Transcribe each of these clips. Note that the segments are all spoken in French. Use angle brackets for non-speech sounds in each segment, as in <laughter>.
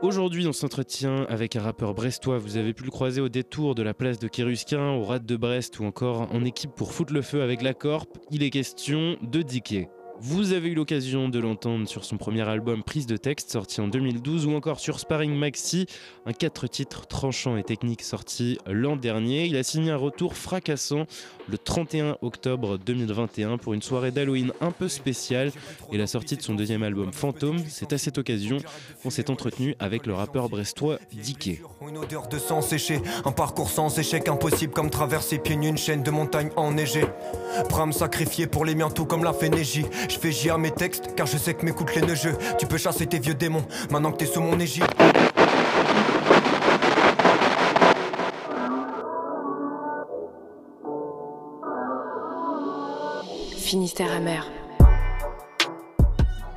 Aujourd'hui, on s'entretient avec un rappeur brestois. Vous avez pu le croiser au détour de la place de Kérusquin, au Rad de Brest ou encore en équipe pour foutre le feu avec la Corp. Il est question de Dicky. Vous avez eu l'occasion de l'entendre sur son premier album Prise de texte sorti en 2012 ou encore sur Sparring Maxi, un 4 titres tranchant et technique sorti l'an dernier. Il a signé un retour fracassant le 31 octobre 2021 pour une soirée d'Halloween un peu spéciale et la sortie de son deuxième album Fantôme. C'est à cette occasion qu'on s'est entretenu avec le rappeur brestois Diké. Une odeur de sang séché, un parcours sans échec impossible comme traverser pieds nus une chaîne de montagne enneigée. Sacrifié pour les miens tout comme la Fénégie. Je fais J à mes textes car je sais que m'écoutent les neigeux. Tu peux chasser tes vieux démons maintenant que t'es sous mon égide. Finistère amer.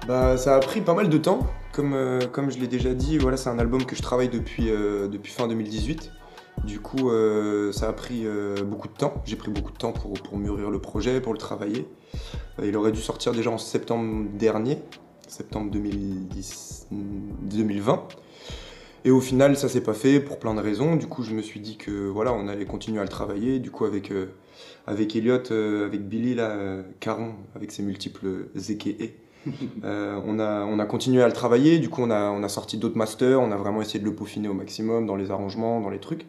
Bah, ça a pris pas mal de temps. Comme, euh, comme je l'ai déjà dit, voilà, c'est un album que je travaille depuis, euh, depuis fin 2018. Du coup, euh, ça a pris euh, beaucoup de temps. J'ai pris beaucoup de temps pour, pour mûrir le projet, pour le travailler. Euh, il aurait dû sortir déjà en septembre dernier, septembre 2010, 2020. Et au final, ça s'est pas fait pour plein de raisons. Du coup, je me suis dit que voilà, on allait continuer à le travailler. Du coup, avec, avec Elliot, avec Billy, là, Caron, avec ses multiples <laughs> euh, on, a, on a continué à le travailler. Du coup, on a, on a sorti d'autres masters. On a vraiment essayé de le peaufiner au maximum dans les arrangements, dans les trucs.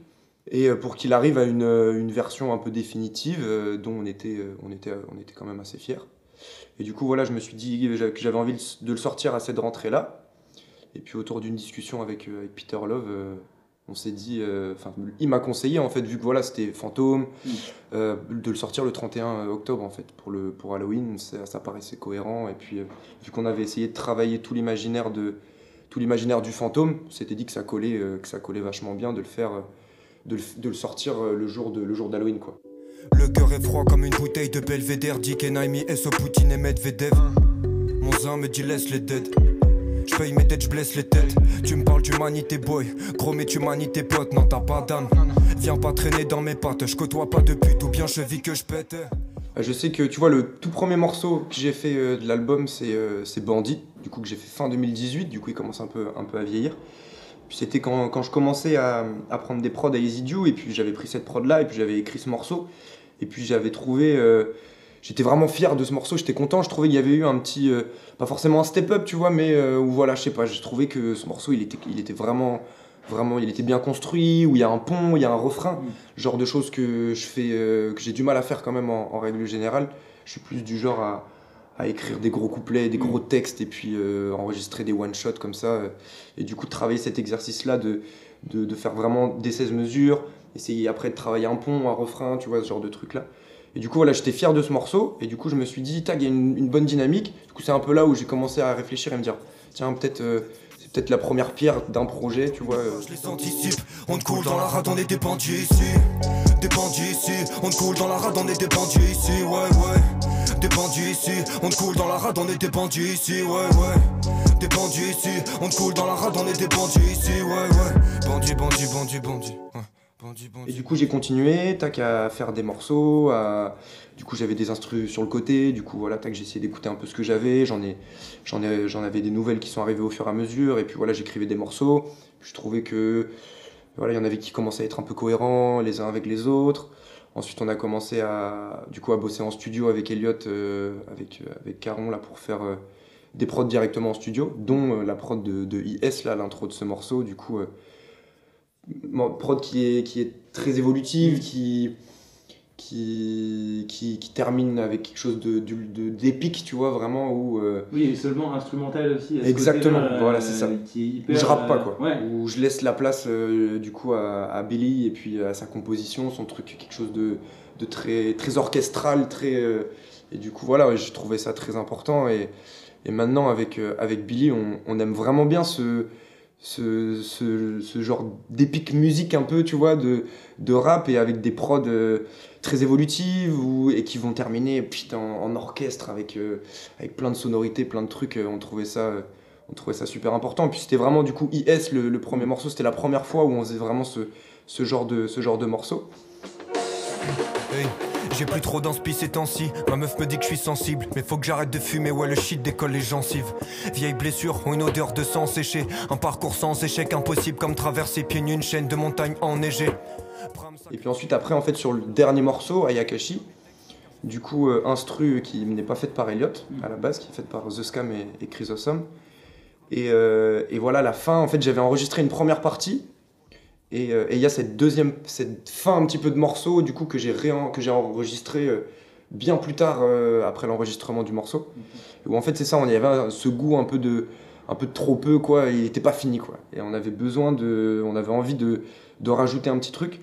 Et euh, pour qu'il arrive à une, euh, une version un peu définitive, euh, dont on était, on, était, on était quand même assez fiers. Et du coup, voilà, je me suis dit que j'avais envie de le sortir à cette rentrée-là. Et puis autour d'une discussion avec, avec Peter Love, on s'est dit, euh, enfin, il m'a conseillé en fait, vu que voilà, c'était Fantôme, euh, de le sortir le 31 octobre en fait pour le pour Halloween, ça, ça paraissait cohérent. Et puis euh, vu qu'on avait essayé de travailler tout l'imaginaire de tout l'imaginaire du fantôme, on s'était dit que ça collait, que ça collait vachement bien de le faire, de, le, de le sortir euh, le jour de le jour d'Halloween quoi. Le cœur est froid comme une bouteille de Belvedere. Dick et Naimi, SO Poutine et Medvedev. Mon zin me dit laisse les dead. Je paye mes dettes, je blesse les têtes. Tu me parles d'humanité, boy. Gros, mais d'humanité, pote. Non, t'as pas d'âme. Viens pas traîner dans mes pattes. Je côtoie pas de pute ou bien je vis que je pète. Euh, Je sais que tu vois le tout premier morceau que j'ai fait euh, de l'album c'est euh, c'est Bandit, du coup que j'ai fait fin 2018, du coup il commence un peu, un peu à vieillir. Puis c'était quand, quand je commençais à, à prendre des prods à Easy Due, et puis j'avais pris cette prod là et puis j'avais écrit ce morceau et puis j'avais trouvé euh, j'étais vraiment fier de ce morceau, j'étais content, je trouvais qu'il y avait eu un petit euh, pas forcément un step up tu vois mais euh, où voilà je sais pas, j'ai trouvé que ce morceau il était il était vraiment vraiment il était bien construit où il y a un pont, il y a un refrain, genre de choses que je fais que j'ai du mal à faire quand même en, en règle générale. Je suis plus du genre à, à écrire des gros couplets, des gros textes et puis euh, enregistrer des one shots comme ça euh, et du coup de travailler cet exercice là de, de, de faire vraiment des 16 mesures, essayer après de travailler un pont, un refrain, tu vois ce genre de truc là. Et du coup, voilà, j'étais fier de ce morceau. Et du coup, je me suis dit, tag, il y a une, une bonne dynamique. Du coup, c'est un peu là où j'ai commencé à réfléchir et me dire, tiens, peut-être, euh, c'est peut-être la première pierre d'un projet, tu vois. euh. Je les anticipe. On te coule dans la rade, on est des bandits ici. Des bandits ici. On te coule dans la rade, on est des bandits ici. Ouais, ouais. Bandits ici. On te coule dans la rade, on des bandits ici. Ouais, ouais. Des bandits ici. On te coule dans la rade, on des bandits ici. Ouais, ouais. Bandits. Ouais. Bandits, bandits. Et du coup, j'ai continué, tac, à faire des morceaux. À... Du coup, j'avais des instrus sur le côté. Du coup, voilà, tac, j'ai essayé d'écouter un peu ce que j'avais. J'en ai, j'en ai, avais des nouvelles qui sont arrivées au fur et à mesure. Et puis voilà, j'écrivais des morceaux. Je trouvais que voilà, il y en avait qui commençaient à être un peu cohérents les uns avec les autres. Ensuite, on a commencé à, du coup, à bosser en studio avec Elliot, euh, avec, euh, avec Caron, là, pour faire euh, des prods directement en studio, dont la prod de, de IS, là, l'intro de ce morceau. Du coup, prod qui est, qui est très évolutive, qui, qui, qui, qui termine avec quelque chose de, d'épique, tu vois, vraiment, où, euh, Oui, et seulement instrumental aussi. à ce Exactement, voilà, euh, c'est ça. Qui est où hyper, je rappe pas, euh, quoi. Ouais. Où je laisse la place, euh, du coup, à, à Billy et puis à sa composition, son truc, quelque chose de, de très, très orchestral, très... euh, et du coup, voilà, ouais, je trouvais ça très important. Et, et maintenant, avec, euh, avec Billy, on, on aime vraiment bien ce, ce, ce, ce genre d'épique musique un peu, tu vois, de, de rap et avec des prods euh, très évolutives ou, et qui vont terminer en, orchestre avec, euh, avec plein de sonorités, plein de trucs. euh, on trouvait ça... on trouvait ça super important. Et puis c'était vraiment du coup IS, le, premier morceau, c'était la première fois où on faisait vraiment ce, ce, genre, de, ce genre de morceau. J'ai plus trop d'inspi ces temps-ci. Ma meuf me dit que je suis sensible. Mais faut que j'arrête de fumer, ouais, le shit décolle les gencives. Vieille blessure, ont une odeur de sang séché. Un parcours sans échec, impossible comme traverser pieds nus une chaîne de montagne enneigée. Et puis ensuite, après, en fait, sur le dernier morceau, Ayakashi, du coup, euh, instru qui n'est pas faite par Elliot à la base, qui est faite par The Scam et, et Chrysosome. Et, euh, et voilà, la fin, en fait, j'avais enregistré une première partie. Et euh, et il y a cette deuxième, cette fin un petit peu de morceau, du coup, que j'ai que j'ai enregistré euh, bien plus tard euh, après l'enregistrement du morceau. Où en fait, c'est ça, on y avait ce goût un peu de, un peu de trop peu, quoi. Il n'était pas fini, quoi. Et on avait besoin de, on avait envie de, de rajouter un petit truc.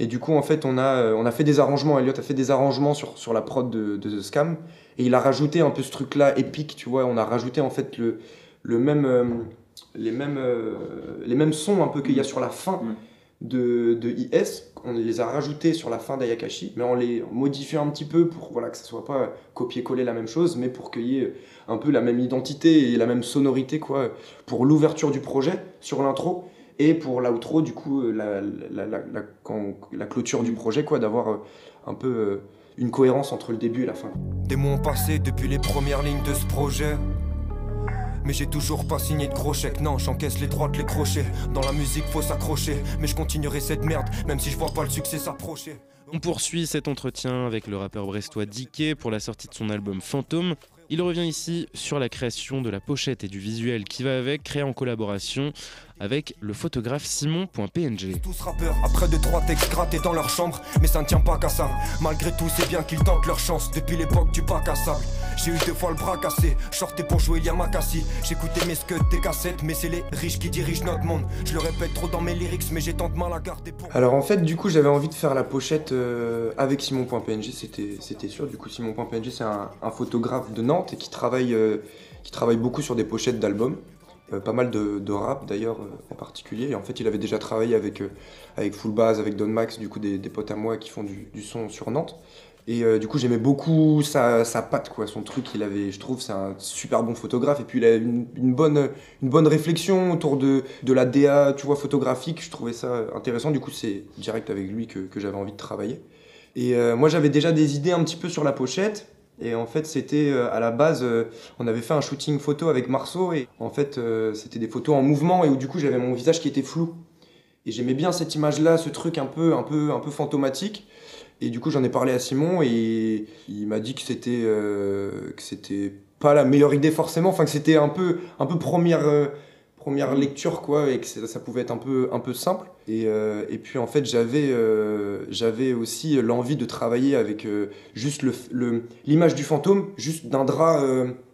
Et du coup, en fait, on a, on a fait des arrangements. Elliot a fait des arrangements sur, sur la prod de, de The Scam. Et il a rajouté un peu ce truc-là épique, tu vois. On a rajouté en fait le, le même, les, mêmes, euh, les mêmes sons un peu qu'il y a sur la fin Mm. de, de IS. On les a rajoutés sur la fin d'Ayakashi, mais on les modifiait un petit peu pour voilà, que ça soit pas copier-coller la même chose, mais pour qu'il y ait un peu la même identité et la même sonorité quoi, pour l'ouverture du projet sur l'intro et pour l'outro, du coup, euh, la, la, la, la, quand- la clôture du projet, quoi, d'avoir euh, un peu euh, une cohérence entre le début et la fin. Des mois ont passé depuis les premières lignes de ce projet. Mais j'ai toujours pas signé de gros non, j'encaisse les droites, les crochets. Dans la musique, faut s'accrocher, mais je continuerai cette merde, même si je vois pas le succès s'approcher. On poursuit cet entretien avec le rappeur brestois Diké pour la sortie de son album Fantôme. Il revient ici sur la création de la pochette et du visuel qui va avec, créé en collaboration avec le photographe Simon.png. Tous rappeurs, après deux trois textes grattés dans leur chambre, mais ça ne tient pas qu'à ça. Malgré tout, c'est bien qu'ils tentent leur chance depuis l'époque du bac à sable. J'ai eu deux fois le bras cassé, sortais pour jouer Yamakasi. J'écoutais mes scuds, des cassettes, mais c'est les riches qui dirigent notre monde. Je le répète trop dans mes lyrics, mais j'ai tant de mal à garder pour. Alors en fait, du coup, j'avais envie de faire la pochette euh, avec Simon.png, c'était c'était sûr. Du coup, Simon.png, c'est un, un photographe de Nantes et qui travaille, euh, qui travaille beaucoup sur des pochettes d'albums. Euh, pas mal de, rap d'ailleurs euh, en particulier. Et en fait, il avait déjà travaillé avec, euh, avec Full Base, avec Don Max, du coup, des, potes à moi qui font du, son sur Nantes. Et du coup, j'aimais beaucoup sa, sa patte, quoi. Son truc, il avait, je trouve, c'est un super bon photographe. Et puis, il a une, bonne, une bonne réflexion autour de, de la DA, tu vois, photographique. Je trouvais ça intéressant. Du coup, c'est direct avec lui que, j'avais envie de travailler. Et moi, j'avais déjà des idées un petit peu sur la pochette. Et en fait, c'était euh, à la base, euh, on avait fait un shooting photo avec Marceau. Et en fait, euh, c'était des photos en mouvement. Et où du coup, j'avais mon visage qui était flou. Et j'aimais bien cette image-là, ce truc un peu, un peu, un peu fantomatique. Et du coup, j'en ai parlé à Simon et il m'a dit que c'était que c'était pas la meilleure idée forcément, enfin que c'était un peu un peu première première lecture quoi et que ça, pouvait être un peu un peu simple. Et, euh, et puis en fait, j'avais euh, j'avais aussi l'envie de travailler avec euh, juste le l'image du fantôme, juste d'un drap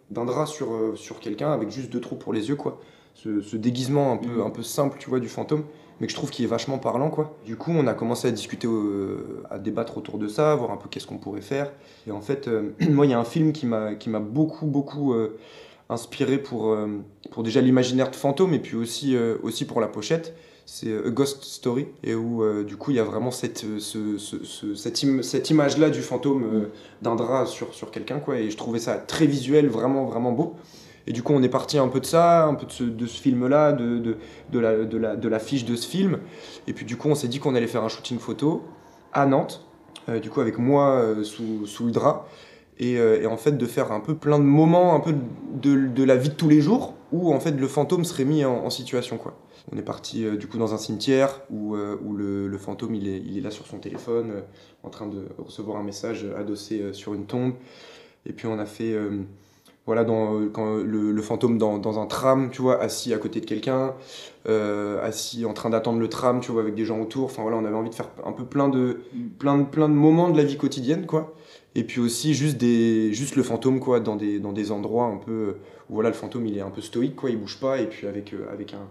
d'un drap sur sur quelqu'un avec juste deux trous pour les yeux quoi. Ce, ce déguisement un peu un peu simple, tu vois, du fantôme mais que je trouve qu'il est vachement parlant quoi. Du coup, on a commencé à discuter, euh, à débattre autour de ça, voir un peu qu'est-ce qu'on pourrait faire. Et en fait, euh, <clears throat> moi, il y a un film qui m'a qui m'a beaucoup beaucoup euh, inspiré pour euh, pour déjà l'imaginaire de fantôme et puis aussi euh, aussi pour la pochette. C'est euh, A Ghost Story et où du coup il y a vraiment cette ce, ce- ce- cette, cette image là du fantôme d'un drap sur sur quelqu'un quoi. Et je trouvais ça très visuel, vraiment vraiment beau. Et du coup, on est parti un peu de ça, un peu de ce, film-là, de, de, de la, de, la, de la fiche de ce film. Et puis du coup, on s'est dit qu'on allait faire un shooting photo à Nantes, du coup avec moi sous, sous le drap. Et, euh, et en fait, de faire un peu plein de moments un peu de, de la vie de tous les jours où en fait le fantôme serait mis en, en situation. quoi. On est parti euh, du coup dans un cimetière où, euh, où le, le fantôme il est, il est là sur son téléphone euh, en train de recevoir un message adossé sur une tombe. Et puis on a fait voilà, dans, quand le, le fantôme dans, dans un tram, tu vois, assis à côté de quelqu'un, assis en train d'attendre le tram, tu vois, avec des gens autour. Enfin voilà, on avait envie de faire un peu plein de, plein de, plein de moments de la vie quotidienne, quoi. Et puis aussi juste, des, juste le fantôme, quoi, dans des, dans des endroits un peu où voilà, le fantôme il est un peu stoïque, quoi, il bouge pas, et puis avec, euh, avec, un,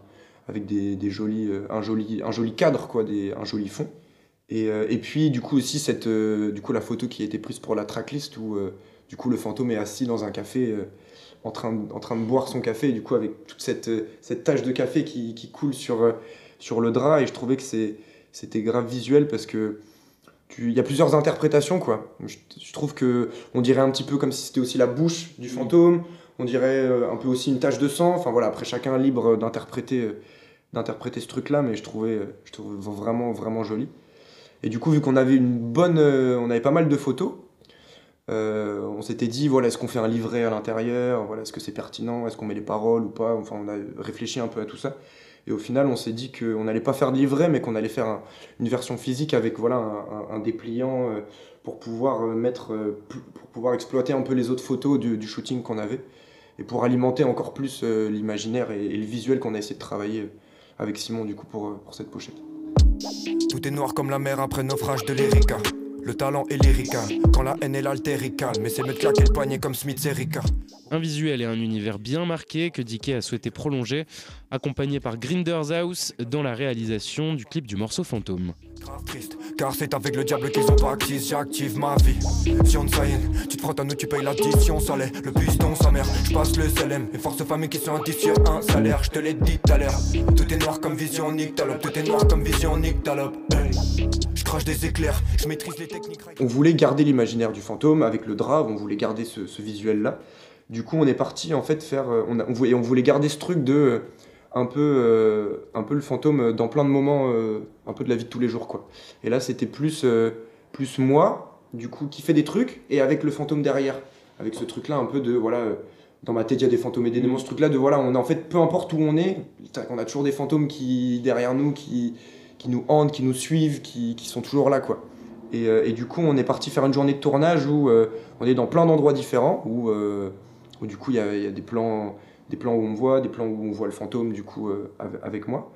avec des, des jolis, euh, un, joli, un joli cadre, quoi, des, un joli fond. Et, euh, et puis du coup aussi cette, du coup, la photo qui a été prise pour la tracklist où du coup le fantôme est assis dans un café en, train de, en train de boire son café, et du coup avec toute cette, cette tache de café qui, qui coule sur, sur le drap, et je trouvais que c'était grave visuel parce que il y a plusieurs interprétations quoi. Je, je trouve que on dirait un petit peu comme si c'était aussi la bouche du fantôme, on dirait euh, un peu aussi une tache de sang. Enfin voilà, après chacun est libre d'interpréter euh, d'interpréter ce truc là, mais je trouvais euh, je trouvais vraiment vraiment joli. Et du coup, vu qu'on avait une bonne, on avait pas mal de photos, on s'était dit, voilà, est-ce qu'on fait un livret à l'intérieur? Voilà, est-ce que c'est pertinent? Est-ce qu'on met les paroles ou pas? Enfin, on a réfléchi un peu à tout ça. Et au final, on s'est dit qu'on n'allait pas faire de livret, mais qu'on allait faire une version physique avec voilà, un, dépliant euh, pour, pouvoir euh, mettre, euh, pour pouvoir exploiter un peu les autres photos du, shooting qu'on avait et pour alimenter encore plus l'imaginaire et, le visuel qu'on a essayé de travailler avec Simon du coup pour, cette pochette. Tout est noir comme la mer après naufrage de l'Erika. Le talent est lyrica, quand la haine est l'altérica, mais c'est me claquer le poignet comme Smith Erika. Un visuel et un univers bien marqué que Dickey a souhaité prolonger, accompagné par Grinders House dans la réalisation du clip du morceau Fantôme. Triste, car c'est avec le diable qu'ils ont pas j'active ma vie. Si on tu te frottes à nous, tu payes l'addition, salé, le piston, sa mère, je passe le CLM, et force famille qui sont actifs sur un salaire, je te l'ai dit tout à l'heure. Tout est noir comme vision, nique tout est noir comme vision, nique Je On voulait garder l'imaginaire du fantôme avec le drap, on voulait garder ce, visuel-là. Du coup, on est parti en fait faire, euh, on, voulait garder ce truc de euh, un peu, euh, un peu le fantôme dans plein de moments, un peu de la vie de tous les jours quoi. Et là, c'était plus, plus moi, du coup, qui fait des trucs et avec le fantôme derrière, avec ce truc-là un peu de voilà. dans ma tête, il y a des fantômes et des démons. Ce truc-là de voilà, on en fait, peu importe où on est, on a toujours des fantômes qui derrière nous, qui, qui nous hantent, qui nous suivent, qui, qui sont toujours là quoi. Et, et, du coup, on est parti faire une journée de tournage où on est dans plein d'endroits différents, où où du coup il y, a, des plans des plans où on me voit, des plans où on voit le fantôme du coup euh, avec moi.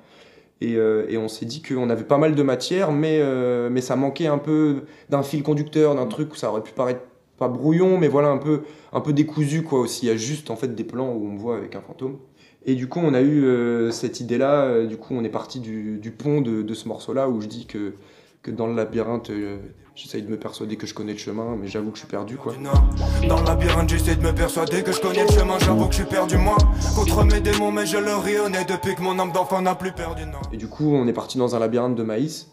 Et, euh, et on s'est dit qu'on avait pas mal de matière, mais, euh, mais ça manquait un peu d'un fil conducteur, d'un truc où ça aurait pu paraître pas brouillon, mais voilà un peu, un peu décousu quoi aussi. Il y a juste en fait des plans où on me voit avec un fantôme. Et du coup, on a eu cette idée-là. du coup, on est parti du, du pont de, de ce morceau-là où je dis que, que dans le labyrinthe, J'essaye de me persuader que je connais le chemin, mais j'avoue que je suis perdu quoi. Dans le labyrinthe, j'essaie de me persuader que je connais le chemin, j'avoue que je suis perdu moi. Contre mes démons, mais je leur rayonnais depuis que mon âme d'enfant n'a plus perdu. Non. Et du coup, on est parti dans un labyrinthe de maïs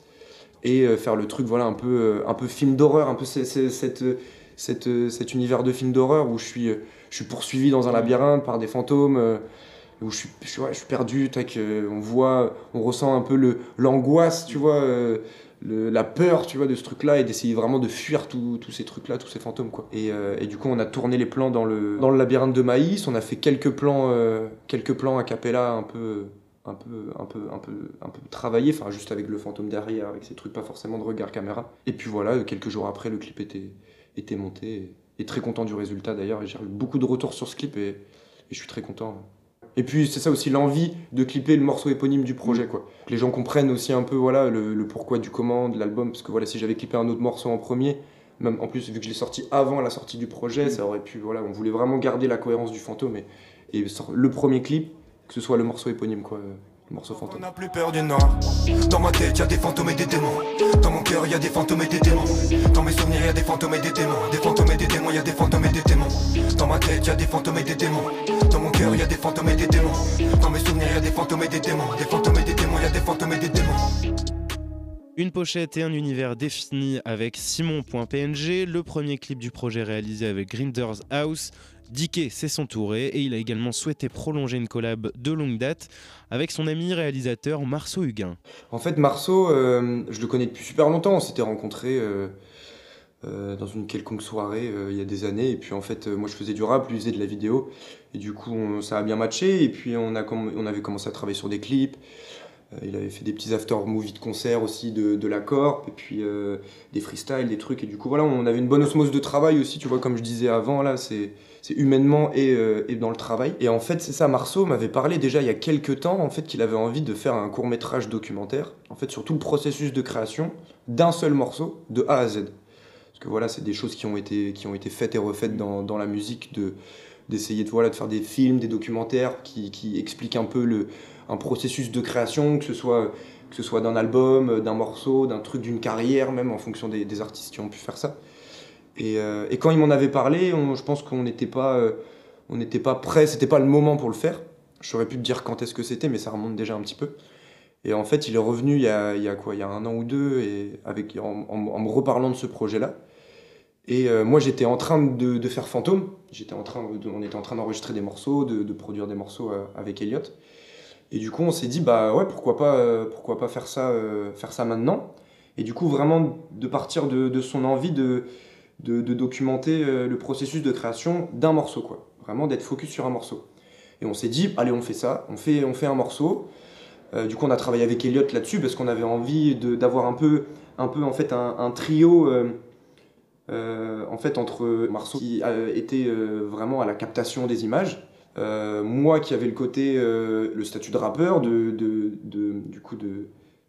et euh, faire le truc, voilà, un peu, euh, un peu film d'horreur, un peu cette, cette, cet univers de film d'horreur où je suis, je suis poursuivi dans un labyrinthe par des fantômes. Euh, où je suis, perdu, on voit, on ressent un peu l'angoisse, tu vois, la peur, tu vois, de ce truc-là et d'essayer vraiment de fuir tous ces trucs-là, tous ces fantômes, quoi. Euh, et, du coup, on a tourné les plans dans le, dans le labyrinthe de maïs, on a fait quelques plans, euh, quelques plans a un peu, un peu, un peu, un peu, un peu travaillés, enfin, juste avec le fantôme derrière, avec ces trucs, pas forcément de regard caméra. Et puis voilà, quelques jours après, le clip était, était monté et, très content du résultat d'ailleurs. J'ai eu beaucoup de retours sur ce clip et je suis très content. Et puis c'est ça aussi l'envie de clipper le morceau éponyme du projet quoi. Que les gens comprennent aussi un peu voilà le, pourquoi du comment de l'album parce que voilà si j'avais clippé un autre morceau en premier, même en plus vu que je l'ai sorti avant la sortie du projet, mm. ça aurait pu voilà on voulait vraiment garder la cohérence du fantôme et, et le premier clip que ce soit le morceau éponyme quoi morceau fantôme. On n'a plus peur du noir. Dans ma tête, y a des fantômes et des démons. Dans mon cœur, y a des fantômes et des démons. Dans mes souvenirs, y a des fantômes et des démons. Des fantômes et des démons, y a des fantômes et des démons. Dans ma tête, y a des fantômes et des démons. Dans mon cœur, y a des fantômes et des démons. Dans mes souvenirs, y a des fantômes et des démons. Des fantômes et des démons, y a des fantômes et des démons. Une pochette et un univers définis avec Simon.png, le premier clip du projet réalisé avec Grinders House, Dickey s'est s'entourer et il a également souhaité prolonger une collab de longue date avec son ami réalisateur Marceau Huguin. En fait, Marceau, euh, je le connais depuis super longtemps. On s'était rencontrés euh, euh, dans une quelconque soirée il y a des années. Et puis en fait, moi je faisais du rap, lui faisait de la vidéo. Et du coup, ça a bien matché. Et puis on, a on avait commencé à travailler sur des clips. il avait fait des petits after movies de concert aussi de, de la Corp, et puis des freestyles, des trucs. Et du coup, voilà, on avait une bonne osmose de travail aussi, tu vois, comme je disais avant, là, c'est c'est humainement euh, et, dans le travail. Et en fait, c'est ça, Marceau m'avait parlé déjà il y a quelques temps, en fait, qu'il avait envie de faire un court métrage documentaire, en fait, sur tout le processus de création d'un seul morceau, de A à Z. Parce que voilà, c'est des choses qui ont été, qui ont été faites et refaites dans, dans la musique, de d'essayer de, voilà, de faire des films, des documentaires qui, qui expliquent un peu le, un processus de création, que ce soit que ce soit d'un album, d'un morceau, d'un truc, d'une carrière, même en fonction des, artistes qui ont pu faire ça. Euh, et, quand il m'en avait parlé, je pense qu'on n'était pas, euh, on n'était pas prêt, c'était pas le moment pour le faire. J'aurais pu te dire quand est-ce que c'était, mais ça remonte déjà un petit peu. Et en fait, il est revenu il y a, quoi, il y a un an ou deux, et avec, en, me reparlant de ce projet-là. Et euh, moi, j'étais en train de, faire Fantôme. J'étais en train, on était en train d'enregistrer des morceaux, de, produire des morceaux avec Elliot. Et du coup, on s'est dit, bah ouais, pourquoi pas, pourquoi pas faire ça, faire ça maintenant. Et du coup, vraiment de partir de, son envie de, de, documenter euh, le processus de création d'un morceau, quoi. Vraiment d'être focus sur un morceau. Et on s'est dit, allez, on fait ça, on fait, on fait un morceau. Euh, du coup, on a travaillé avec Elliot là-dessus parce qu'on avait envie d'avoir un peu, un peu en fait un, trio. Euh, en fait entre Marceau qui était vraiment à la captation des images, moi qui avais le côté, le statut de rappeur, de, de, du coup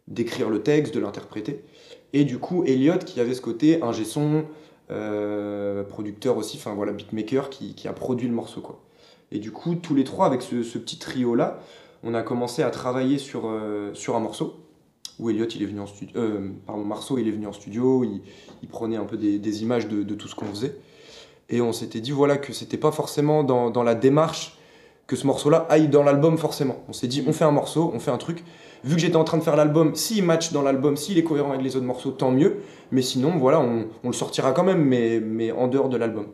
d'écrire le texte, de l'interpréter, et du coup Elliot qui avait ce côté ingé son, euh, producteur aussi, enfin voilà, beatmaker qui, qui, a produit le morceau quoi. Et du coup, tous les trois, avec ce, petit trio-là, on a commencé à travailler sur, euh, un morceau, où Elliot, il est venu en studio, euh, pardon, Marceau, il est venu en studio, il, prenait un peu des, images de, tout ce qu'on faisait. Et on s'était dit, voilà, que c'était pas forcément dans, la démarche que ce morceau-là aille dans l'album forcément. On s'est dit, on fait un morceau, on fait un truc, vu que j'étais en train de faire l'album, s'il match dans l'album, s'il est cohérent avec les autres morceaux, tant mieux. Mais sinon, voilà, on, le sortira quand même, mais, en dehors de l'album.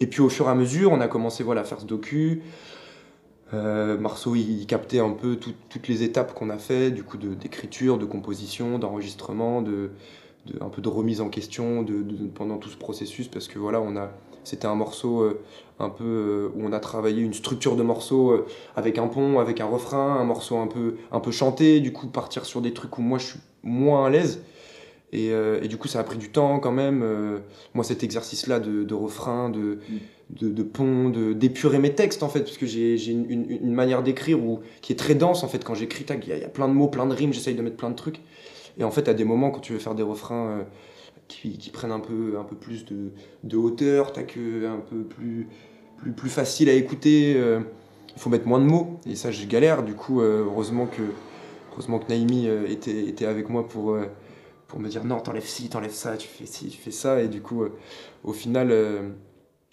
Et puis au fur et à mesure, on a commencé voilà, à faire ce docu. Euh, Marceau, il, captait un peu toutes les étapes qu'on a fait, du coup d'écriture, de, composition, d'enregistrement, de, un peu de remise en question pendant tout ce processus, parce que voilà, on a, c'était un morceau euh, un peu euh, où on a travaillé une structure de morceau euh, avec un pont, avec un refrain, un morceau un peu, un peu chanté, du coup partir sur des trucs où moi je suis moins à l'aise. Et, et, du coup, ça a pris du temps quand même. moi, cet exercice-là de, de, refrain, de, de, de pont, d'épurer mes textes en fait, parce que j'ai une, une, une, manière d'écrire qui est très dense en fait. Quand j'écris, il y, y, a plein de mots, plein de rimes, j'essaye de mettre plein de trucs. Et en fait, à des moments, quand tu veux faire des refrains qui, prennent un peu, un peu plus de, de hauteur, que un peu plus, plus, plus facile à écouter. Euh, il faut mettre moins de mots, et ça, je galère. Du coup, euh, heureusement que, heureusement que Naïmi euh, était, était avec moi pour, pour me dire non, t'enlèves ci, t'enlèves ça, tu fais ci, tu fais ça. Et du coup, au final,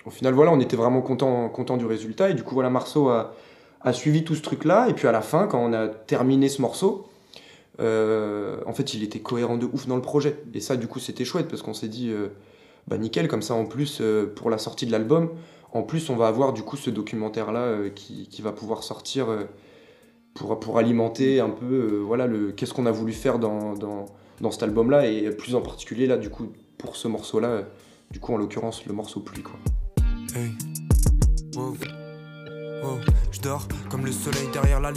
au final, voilà, on était vraiment content, content du résultat. Et du coup, voilà, Marceau a, a suivi tout ce truc-là. Et puis à la fin, quand on a terminé ce morceau, en fait, il était cohérent de ouf dans le projet. Et ça, du coup, c'était chouette parce qu'on s'est dit, euh, bah nickel, comme ça, en plus, euh, pour la sortie de l'album, en plus, on va avoir du coup ce documentaire-là qui, qui, va pouvoir sortir pour, alimenter un peu, voilà, le qu'est-ce qu'on a voulu faire dans, dans, cet album-là et plus en particulier, là, du coup, pour ce morceau-là, du coup, en l'occurrence, le morceau Pluie, quoi. Je dors comme le soleil derrière la.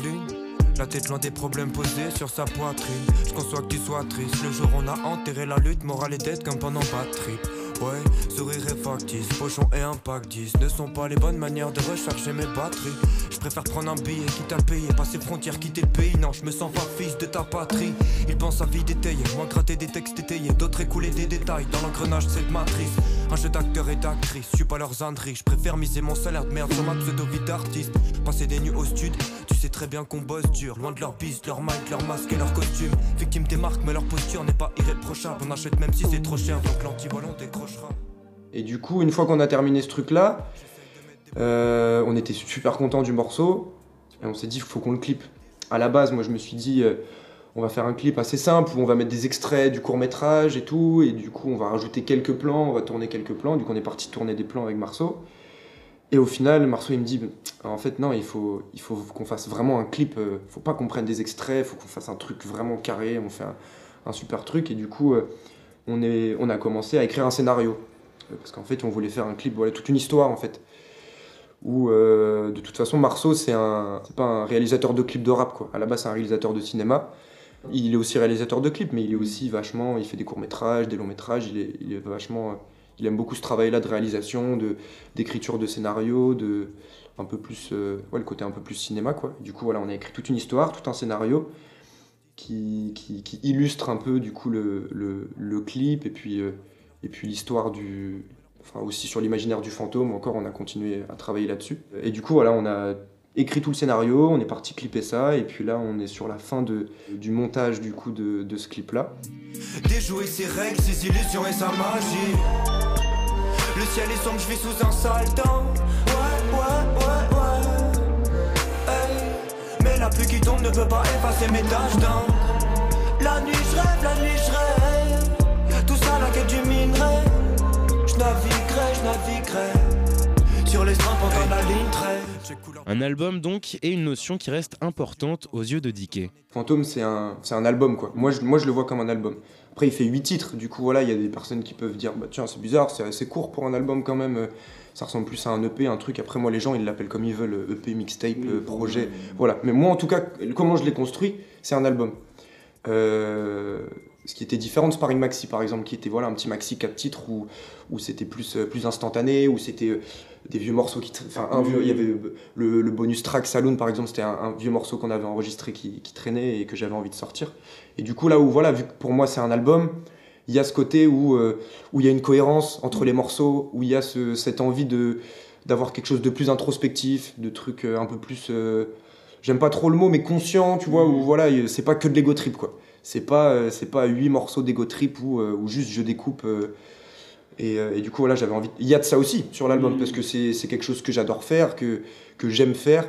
La tête loin des problèmes posés sur sa poitrine. Je conçois que tu sois triste. Le jour on a enterré la lutte, morale et tête comme pendant trip Ouais, sourire et factice, pochon et impact 10 ne sont pas les bonnes manières de recharger mes batteries. Je préfère prendre un billet, quitte à payer, passer frontières, quitter le pays. Non, je me sens pas fils de ta patrie. Ils pensent à vie détaillée, moins gratter des textes étayés, d'autres écouler des détails dans l'engrenage de cette matrice. Un jeu d'acteur et d'actrice, je suis pas leurs indris. Je préfère miser mon salaire de merde sur ma pseudo-vie d'artiste. Passer des nuits au stud, tu sais très bien qu'on bosse dur, loin de leur piste, leur mic, leur masque et leur costume. Victime des marques, mais leur posture n'est pas irréprochable. On achète même si c'est trop cher, donc l'antivolant décroche. Et du coup, une fois qu'on a terminé ce truc-là, euh, on était super content du morceau et on s'est dit qu'il faut qu'on le clip. À la base, moi je me suis dit, euh, on va faire un clip assez simple où on va mettre des extraits du court métrage et tout, et du coup on va rajouter quelques plans, on va tourner quelques plans. Du coup on est parti tourner des plans avec Marceau. Et au final, Marceau il me dit, en fait non, il faut, il qu'on fasse vraiment un clip. Euh, faut pas qu'on prenne des extraits, faut qu'on fasse un truc vraiment carré. On fait un, super truc et du coup on, est, on a commencé à écrire un scénario. Euh, parce qu'en fait, on voulait faire un clip, voilà, toute une histoire en fait. Où euh, de toute façon, Marceau, c'est un, pas un réalisateur de clips de rap quoi. À la base, c'est un réalisateur de cinéma. Il est aussi réalisateur de clips, mais il est aussi vachement, il fait des courts métrages, des longs métrages. Il est, vachement, il aime beaucoup ce travail-là de réalisation, de d'écriture de scénario, de un peu plus, euh, ouais, le côté un peu plus cinéma quoi. Du coup, voilà, on a écrit toute une histoire, tout un scénario qui, qui, illustre un peu du coup le, le, clip et puis, euh, et puis l'histoire du. Enfin, aussi sur l'imaginaire du fantôme, encore on a continué à travailler là-dessus. Et du coup, voilà, on a écrit tout le scénario, on est parti clipper ça, et puis là on est sur la fin de, du montage du coup de, de ce clip-là. Déjouer ses règles, ses illusions et sa magie. Le ciel est sombre, je vis sous un sale temps. Ouais, ouais, ouais, ouais. Mais la pluie qui tombe ne peut pas effacer mes tâches d'encre. La nuit je rêve, la nuit je rêve Tout ça la quête du minerai Je naviguerai, je naviguerai Sur les strains pendant la ligne très un album donc et une notion qui reste importante aux yeux de Dickey. Fantôme c'est un, c'est un album quoi. Moi je, moi je le vois comme un album. Après, il fait 8 titres, du coup, voilà, il y a des personnes qui peuvent dire, bah tiens, c'est bizarre, c'est assez court pour un album quand même. Ça ressemble plus à un EP, un truc. Après, moi, les gens, ils l'appellent comme ils veulent, EP, mixtape, projet. Voilà. Mais moi, en tout cas, comment je l'ai construit, c'est un album. Euh, ce qui était différent de Sparring Maxi par exemple, qui était voilà, un petit maxi 4 titres où, où c'était plus, euh, plus instantané, où c'était euh, des vieux morceaux qui. Enfin, un vieux, il y avait le, le, bonus track Saloon par exemple, c'était un, vieux morceau qu'on avait enregistré qui, qui, traînait et que j'avais envie de sortir. Et du coup, là où voilà, vu que pour moi c'est un album, il y a ce côté où, où il y a une cohérence entre les morceaux, où il y a ce, cette envie de d'avoir quelque chose de plus introspectif, de trucs un peu plus j'aime pas trop le mot, mais conscient, tu vois, où voilà, c'est pas que de l'ego trip, quoi. C'est pas, euh, c'est pas huit morceaux d'ego trip où, euh, où, juste je découpe. Euh, et, et, du coup, voilà, j'avais envie. Il y a de ça aussi sur l'album, parce que c'est quelque chose que j'adore faire, que, que j'aime faire.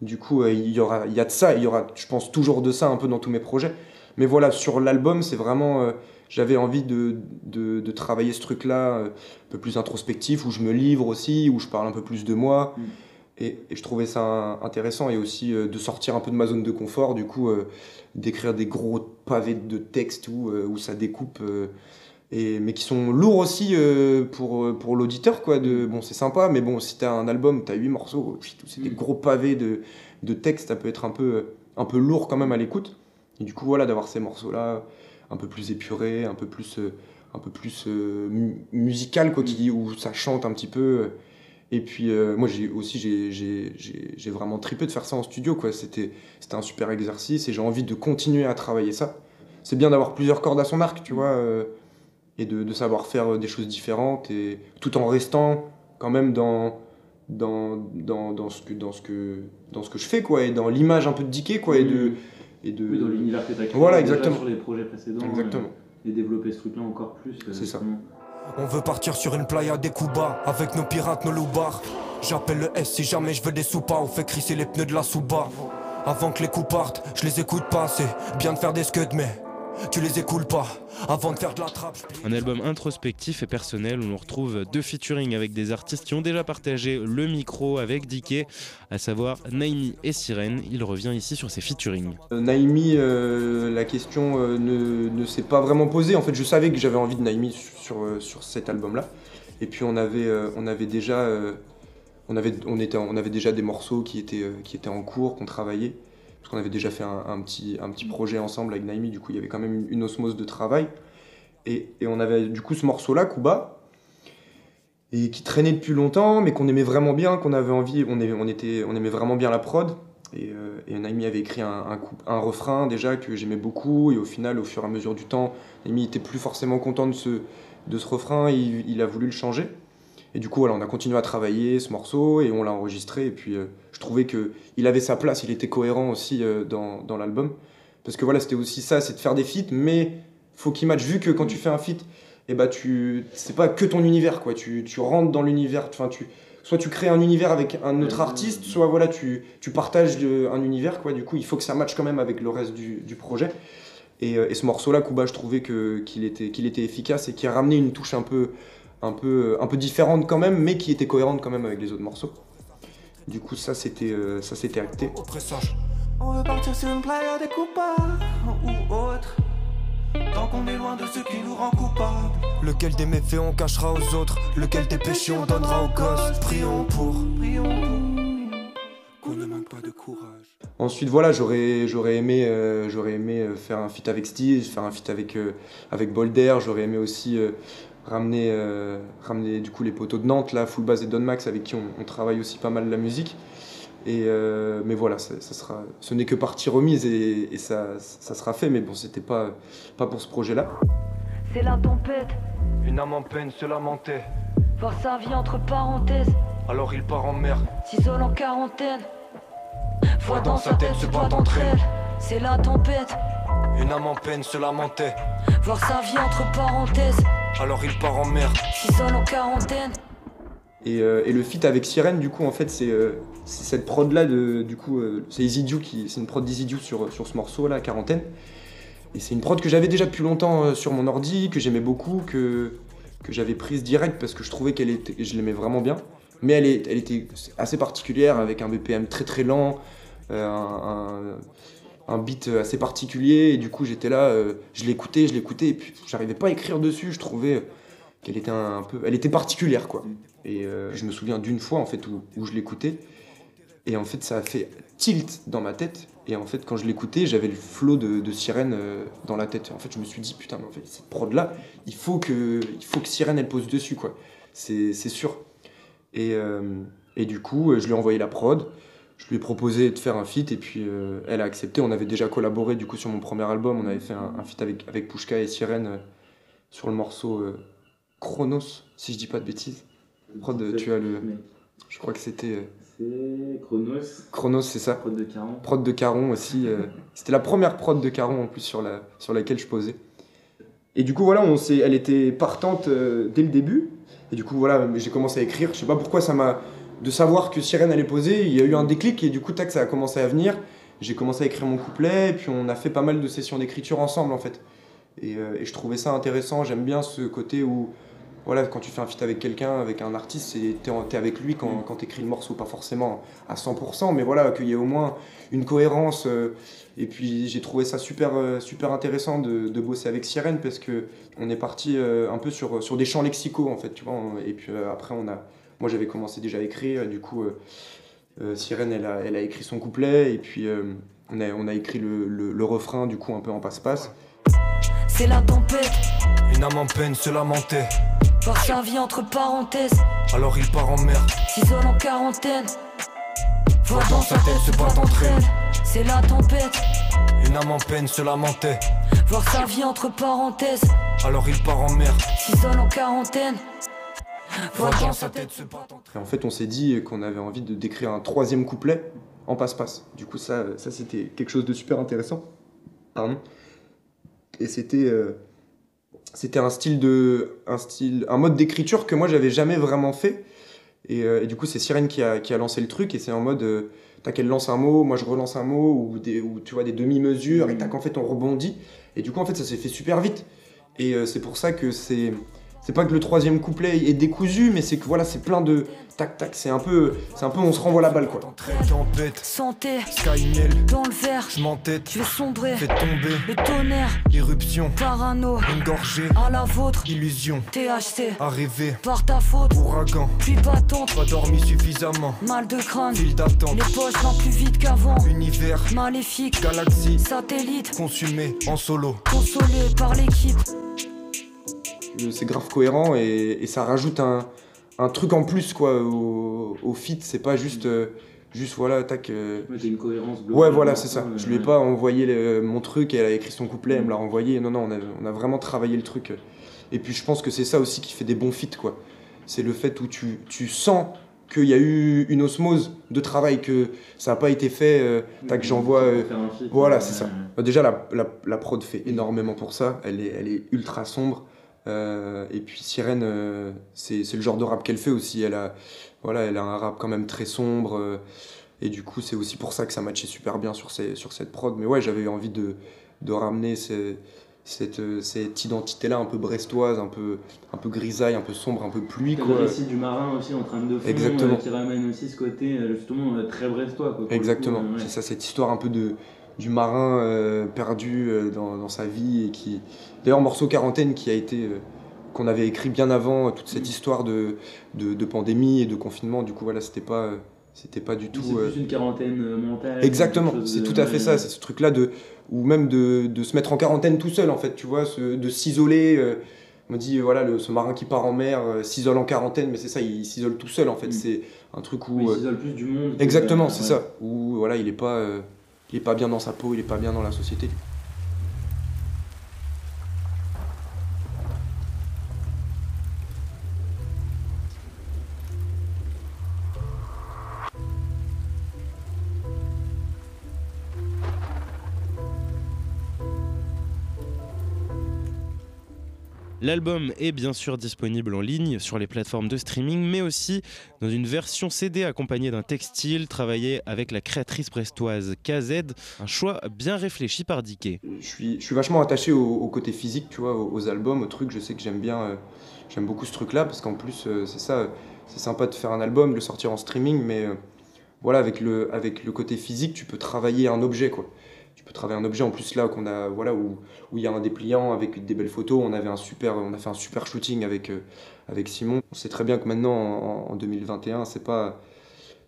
Du coup, il y aura, il y a de ça, il y aura, je pense, toujours de ça un peu dans tous mes projets. Mais voilà, sur l'album, c'est vraiment. j'avais envie de, de, de, travailler ce truc-là un peu plus introspectif, où je me livre aussi, où je parle un peu plus de moi. Mm. Et, je trouvais ça intéressant et aussi euh, de sortir un peu de ma zone de confort, du coup, euh, d'écrire des gros pavés de texte où, euh, où ça découpe, et, mais qui sont lourds aussi pour, pour l'auditeur. quoi. De, bon, c'est sympa, mais bon, si t'as un album, t'as huit morceaux, c'est des mm. gros pavés de, de texte, ça peut être un peu, un peu lourd quand même à l'écoute. Et du coup, voilà, d'avoir ces morceaux-là un peu plus épurés, un peu plus, un peu plus musical, quoi, qui, où ça chante un petit peu. Et puis euh, moi j'ai aussi j'ai vraiment tripé de faire ça en studio quoi. C'était c'était un super exercice et j'ai envie de continuer à travailler ça. C'est bien d'avoir plusieurs cordes à son arc, tu vois, euh, et de, de, savoir faire des choses différentes et tout en restant quand même dans dans, dans, dans ce que dans ce que dans ce que je fais quoi et dans l'image un peu de Dicky quoi et de et de dans l'univers que tu as créé voilà, exactement. sur les projets précédents. Exactement. Euh, et développer ce truc là encore plus. C'est ça. On veut partir sur une playa des Cuba avec nos pirates, nos loupards. J'appelle le S si jamais je veux des soupas ou fait crisser les pneus de la souba. Avant que les coups partent, je les écoute pas, c'est bien de faire des scuds, mais tu les écoules pas avant de faire de la trappe. Un album introspectif et personnel où l'on retrouve deux featuring avec des artistes qui ont déjà partagé le micro avec Diké, à savoir Naimi et Sirène. Il revient ici sur ses featuring. Euh, Naimi, euh, la question euh, ne, s'est pas vraiment posée. En fait, je savais que j'avais envie de Naimi sur, sur cet album-là. Et puis on avait, on avait déjà. on avait, on, était, on avait déjà des morceaux qui étaient, qui étaient en cours, qu'on travaillait parce qu'on avait déjà fait un, petit, un petit projet ensemble avec Naimi, du coup il y avait quand même une, osmose de travail. Et, on avait du coup ce morceau-là, Kuba, et qui traînait depuis longtemps, mais qu'on aimait vraiment bien, qu'on avait envie, on aimait, était, on aimait vraiment bien la prod. Et, euh, Naimi avait écrit un, refrain déjà que j'aimais beaucoup, et au final, au fur et à mesure du temps, Naimi était plus forcément content de ce, de ce refrain, il a voulu le changer. Et du coup, voilà, on a continué à travailler ce morceau et on l'a enregistré. Et puis, euh, je trouvais qu'il avait sa place, il était cohérent aussi euh, dans, dans l'album. Parce que voilà, c'était aussi ça, c'est de faire des feats, mais faut qu'il match. Vu que quand tu fais un feat, et eh bah, tu, c'est pas que ton univers, quoi. Tu, tu rentres dans l'univers, enfin, tu, soit tu crées un univers avec un autre artiste, soit voilà, tu, tu partages un univers, quoi. Du coup, il faut que ça matche quand même avec le reste du, du projet. Et, euh, et, ce morceau-là, Kuba, je trouvais que, qu'il, était, qu'il était efficace et qui a ramené une touche un peu un peu, un peu différente quand même, mais qui était cohérente quand même avec les autres morceaux. Du coup, ça c'était euh, ça c'était acté. On veut partir sur une playa des ou autre. Tant qu'on est loin de ce qui nous rend coupables. Lequel des méfaits on cachera aux autres? Lequel des péchés on donnera aux gosses? Prions pour. Prions pour. Qu'on ne manque pas de courage. Ensuite, voilà, j'aurais, j'aurais aimé, euh, j'aurais aimé euh, faire un feat avec Steve, faire un feat avec, avec Bolder. J'aurais aimé aussi ramener, euh, ramener du coup les poteaux de Nantes, là, Full Bass et Don Max, avec qui on, travaille aussi pas mal la musique. Et euh, mais voilà, ça, sera, ce n'est que partie remise et, ça, ça, sera fait, mais bon, c'était pas, pas pour ce projet-là. C'est la tempête. Une âme en peine se lamentait. Voir sa vie entre parenthèses. Alors il part en mer. S'isole en quarantaine. Voix dans sa tête se battre entre elles. C'est la tempête. Une âme en peine se lamentait. Voir sa vie entre parenthèses. Alors il part en mer. en quarantaine. Et, euh, et, le feat avec Sirène, du coup, en fait, c'est euh, cette prod là, de, du coup, euh, c'est qui, c'est une prod d'Easy sur, sur ce morceau là, quarantaine. Et c'est une prod que j'avais déjà depuis longtemps sur mon ordi, que j'aimais beaucoup, que, que j'avais prise direct parce que je trouvais qu'elle était, je l'aimais vraiment bien. Mais elle, est, elle était assez particulière avec un BPM très très lent, un, un beat assez particulier. Et du coup, j'étais là, euh, je l'écoutais, je l'écoutais, et puis j'arrivais pas à écrire dessus. Je trouvais qu'elle était un, peu. Elle était particulière, quoi. Et euh, je me souviens d'une fois, en fait, où, je l'écoutais. Et en fait, ça a fait tilt dans ma tête. Et en fait, quand je l'écoutais, j'avais le flow de, Sirène euh, dans la tête. En fait, je me suis dit, putain, mais en fait, cette prod-là, il faut que, il faut que Sirène, elle pose dessus, quoi. C'est sûr. Et, euh, et du coup, je lui ai envoyé la prod. Je lui ai proposé de faire un feat et puis euh, elle a accepté. On avait déjà collaboré du coup sur mon premier album. On avait fait un, un feat avec, avec Pushka et Sirène euh, sur le morceau euh, Chronos, si je dis pas de bêtises. Prod, tu as le. Je crois que c'était C'est Chronos, Chronos, c'est ça. prod de 40. Prod de Caron aussi. c'était la première prod de Caron en plus sur, la, sur laquelle je posais. Et du coup, voilà, on elle était partante dès le début. Et du coup, voilà, j'ai commencé à écrire. Je sais pas pourquoi ça m'a. De savoir que Sirène allait poser, il y a eu un déclic et du coup, tac, ça a commencé à venir. J'ai commencé à écrire mon couplet et puis on a fait pas mal de sessions d'écriture ensemble en fait. Et, euh, je trouvais ça intéressant. J'aime bien ce côté où, voilà, quand tu fais un feat avec quelqu'un, avec un artiste, t'es t'es avec lui quand, quand t'écris le morceau, pas forcément à 100%, mais voilà, qu'il y ait au moins une cohérence. euh, et puis j'ai trouvé ça super, euh, super intéressant de, bosser avec Sirène parce que on est parti un peu sur, sur des champs lexicaux en fait, tu vois. Et puis après, on a, moi j'avais commencé déjà à écrire, et du coup, euh, euh, Sirène elle a, elle a écrit son couplet, et puis euh, on, a, on a écrit le, le- le refrain du coup un peu en passe-passe. C'est la tempête, Une âme en peine se lamentait. par sa vie entre parenthèses, Alors il part en mer. s'isole en quarantaine. Voix dans sa tête se bat entre elles, c'est la tempête, Une âme en peine se lamentait. voir sa vie entre parenthèses, Alors il part en mer. s'isole en quarantaine. En fait, on s'est dit qu'on avait envie de d'écrire un troisième couplet en passe-passe. Du coup, ça, ça c'était quelque chose de super intéressant. Pardon. Et c'était euh, c'était un style de un style un mode d'écriture que moi j'avais jamais vraiment fait. Et, euh, et du coup, c'est Sirène qui a, qui a lancé le truc et c'est en mode euh, tac elle lance un mot, moi je relance un mot ou des ou tu vois des demi-mesures et tac en fait on rebondit. Et du coup en fait ça s'est fait super vite. Et euh, c'est pour ça que c'est c'est pas que le troisième couplet est décousu, mais c'est que voilà, c'est plein de tac tac, c'est un peu, c'est un peu, on se renvoie la balle quoi. Santé, sky miel, dans le verre, je m'entête, je vais sombrer. fait tomber, Le tonnerre, irruption, parano, une gorgée, à la vôtre, illusion, THC, arrivée, par ta faute, ouragan, puis battante, pas dormi suffisamment, mal de crâne, file d'attente, les poches vont plus vite qu'avant, univers, maléfique, galaxie, satellite, consumé, en solo, consolé par l'équipe. C'est grave cohérent et, et ça rajoute un, un truc en plus quoi au, au feat. C'est pas juste, euh, juste voilà, tac. euh, Ouais, une cohérence globale. Ouais, voilà, c'est ça. Euh, Je lui ai ouais. pas envoyé le- mon truc et elle a écrit son couplet, elle me l'a renvoyé. Non, non, on a, on a vraiment travaillé le truc. Et puis je pense que c'est ça aussi qui fait des bons feats, quoi. C'est le fait où tu, tu sens qu'il y a eu une osmose de travail, que ça n'a pas été fait, euh, tac, j'envoie. euh, voilà, c'est ça. Déjà, la, la, la prod fait énormément pour ça. Elle est, elle est ultra sombre. Euh, et puis Sirène, euh, c'est le genre de rap qu'elle fait aussi. Elle a, voilà, elle a un rap quand même très sombre. euh, et du coup, c'est aussi pour ça que ça matchait super bien sur, ces, sur cette prod. Mais ouais, j'avais envie de, de ramener ces- cette, euh, cette identité-là un peu brestoise, un peu, un peu grisaille, un peu sombre, un peu pluie. Quoi. le récit du marin aussi en train de fond, Exactement. qui ramène aussi ce côté justement très brestois. Quoi, Exactement, ouais. c'est ça, cette histoire un peu de, du marin perdu dans, dans sa vie et qui. D'ailleurs, morceau quarantaine qui a été. euh, qu'on avait écrit bien avant euh, toute cette Mm. histoire de, de, de pandémie et de confinement. Du coup, voilà, c'était pas, euh, c'était pas du tout. C'est euh, plus une quarantaine mentale. Exactement, c'est tout à fait ça, c'est ce truc-là de. Ou même de, de se mettre en quarantaine tout seul, en fait, tu vois, ce- de s'isoler. euh, on me dit, voilà, le, ce marin qui part en mer euh, s'isole en quarantaine, mais c'est ça, il s'isole tout seul, en fait. Mm. C'est un truc où. Il s'isole plus du monde. Exactement, c'est ouais. ça. Où voilà, il est pas, il est pas bien dans sa peau, il est pas bien dans la société. L'album est bien sûr disponible en ligne sur les plateformes de streaming, mais aussi dans une version CD accompagnée d'un textile travaillé avec la créatrice brestoise KZ, un choix bien réfléchi par Dickey. Je suis, je suis vachement attaché au, côté physique, tu vois, aux, albums, aux trucs. Je sais que j'aime bien, euh, j'aime beaucoup ce truc-là parce qu'en plus, euh, c'est ça, c'est sympa de faire un album, de le sortir en streaming, mais euh, voilà, avec le, avec le côté physique, tu peux travailler un objet, quoi. Travailler un objet. En plus là qu'on a voilà où où il y a un dépliant avec des belles photos. On avait un super, on a fait un super shooting avec avec Simon. On sait très bien que maintenant en, 2021 c'est pas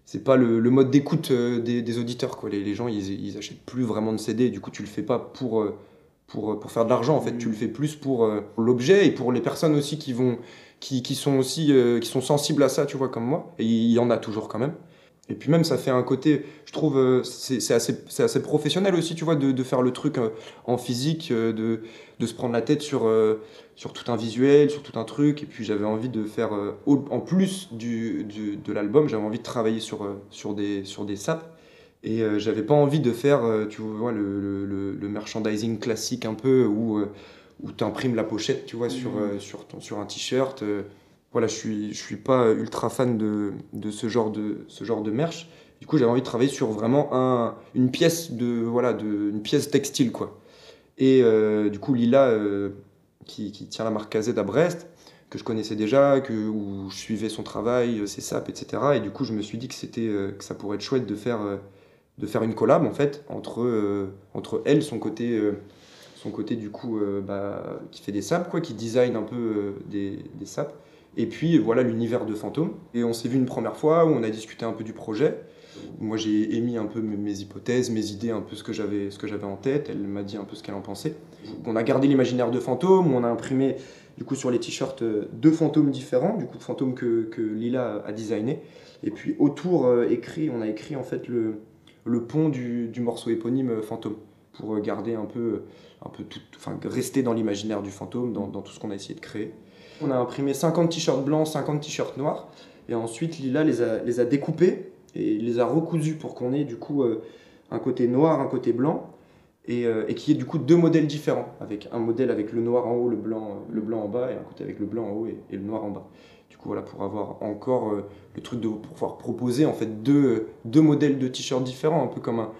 c'est pas le, mode d'écoute des, auditeurs quoi. Les, gens ils, achètent plus vraiment de CD. Du coup tu le fais pas pour pour, pour faire de l'argent en fait. Tu le fais plus pour, l'objet et pour les personnes aussi qui vont qui, qui sont aussi qui sont sensibles à ça, tu vois comme moi. Et il y en a toujours quand même. Et puis même, ça fait un côté, je trouve, euh, c'est assez, assez, professionnel aussi, tu vois, de, de faire le truc euh, en physique, euh, de, de, se prendre la tête sur, sur tout un visuel, sur tout un truc. Et puis j'avais envie de faire, en plus du, du de l'album, j'avais envie de travailler sur, sur, des, sur des saps. Et j'avais pas envie de faire, tu vois, le, le, le, merchandising classique un peu, où, où tu imprimes la pochette, tu vois, sur, mmh. sur, ton, sur un t-shirt voilà, je suis, je suis pas ultra fan de, de, ce genre de ce genre de merch. Du coup, j'avais envie de travailler sur vraiment un, une pièce de voilà, de, une pièce textile quoi. Et euh, du coup, Lila, euh, qui, qui, tient la marque KZ à Brest, que je connaissais déjà, que où je suivais son travail, ses saps, etc. Et du coup, je me suis dit que c'était euh, que ça pourrait être chouette de faire de faire une collab en fait entre entre elle, son côté son côté du coup bah, qui fait des saps quoi, qui design un peu des, des saps et puis voilà l'univers de Fantôme. Et on s'est vu une première fois où on a discuté un peu du projet. Moi j'ai émis un peu mes hypothèses, mes idées, un peu ce que j'avais ce que j'avais en tête. Elle m'a dit un peu ce qu'elle en pensait. On a gardé l'imaginaire de Fantôme. On a imprimé du coup sur les t-shirts deux fantômes différents, du coup de fantômes que, que Lila a designé. Et puis autour euh, écrit, on a écrit en fait le, le pont du, du morceau éponyme euh, Fantôme pour garder un peu un peu tout, enfin rester dans l'imaginaire du fantôme, dans tout ce qu'on a essayé de créer. On a imprimé 50 t-shirts blancs, 50 t-shirts noirs. Et ensuite, Lila les a, les a découpés et les a recousus pour qu'on ait du coup euh, un côté noir, un côté blanc. Et, euh, et qui est du coup deux modèles différents, avec un modèle avec le noir en haut, le blanc, le blanc en bas, et un côté avec le blanc en haut et, le noir en bas. Du coup, voilà, pour avoir encore euh, le truc de pouvoir proposer en fait deux, deux modèles de t-shirts différents, un peu comme un,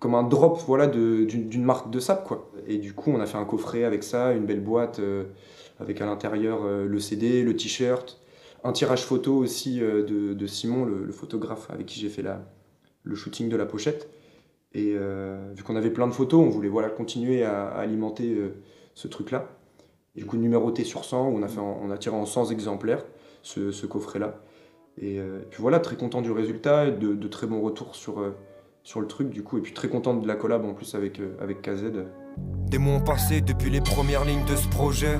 comme un drop voilà, d'une marque de sable. Quoi. Et du coup, on a fait un coffret avec ça, une belle boîte avec à l'intérieur euh, le CD, le t-shirt, un tirage photo aussi euh, de, Simon, le, photographe avec qui j'ai fait la, le shooting de la pochette. Et euh, vu qu'on avait plein de photos, on voulait voilà, continuer à, alimenter ce truc-là. Du coup, numéroté sur 100, on a, fait on a tiré en 100 exemplaires ce, coffret-là. Et, puis voilà, très content du résultat, de, de très bons retours sur, sur le truc du coup. Et puis très content de la collab en plus avec, avec KZ. Des mois ont passé depuis les premières lignes de ce projet.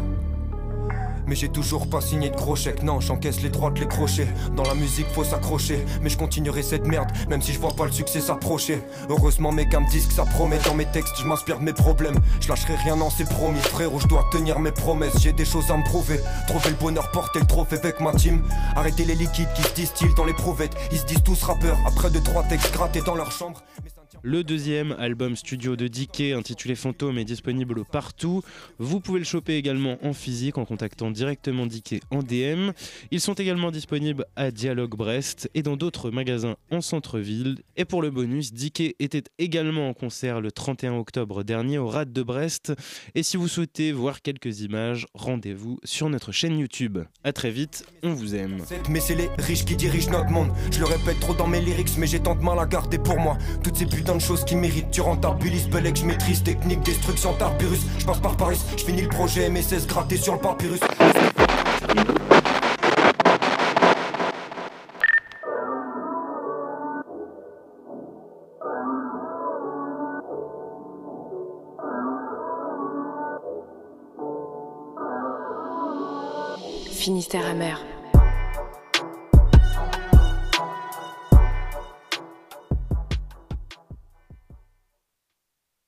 Mais j'ai toujours pas signé de gros chèques, non, j'encaisse les droits de les crochets. Dans la musique, faut s'accrocher, mais je continuerai cette merde, même si je vois pas le succès s'approcher. Heureusement, mes gars disent que ça promet dans mes textes, je m'inspire mes problèmes. Je lâcherai rien, non, c'est promis, frérot, je dois tenir mes promesses, j'ai des choses à me prouver. Trouver le bonheur, porter le trophée avec ma team. Arrêter les liquides qui se distillent dans les prouvettes, ils se disent tous rappeurs, après deux, trois textes grattés dans leur chambre. Le deuxième album studio de Dickey intitulé Fantôme est disponible partout. Vous pouvez le choper également en physique en contactant directement Dickey en DM. Ils sont également disponibles à Dialogue Brest et dans d'autres magasins en centre-ville. Et pour le bonus, Dickey était également en concert le 31 octobre dernier au Rad de Brest. Et si vous souhaitez voir quelques images, rendez-vous sur notre chaîne YouTube. A très vite, on vous aime. Mais c'est les riches qui dirigent notre monde. Je le répète trop dans mes lyrics, mais j'ai tant de mal à garder pour moi. Toutes ces putains de choses qui méritent. Tu rentabilises, que je maîtrise. Technique, destruction, tarpirus. Je passe par Paris, je finis le projet MSS gratté sur le papyrus. Finistère amer.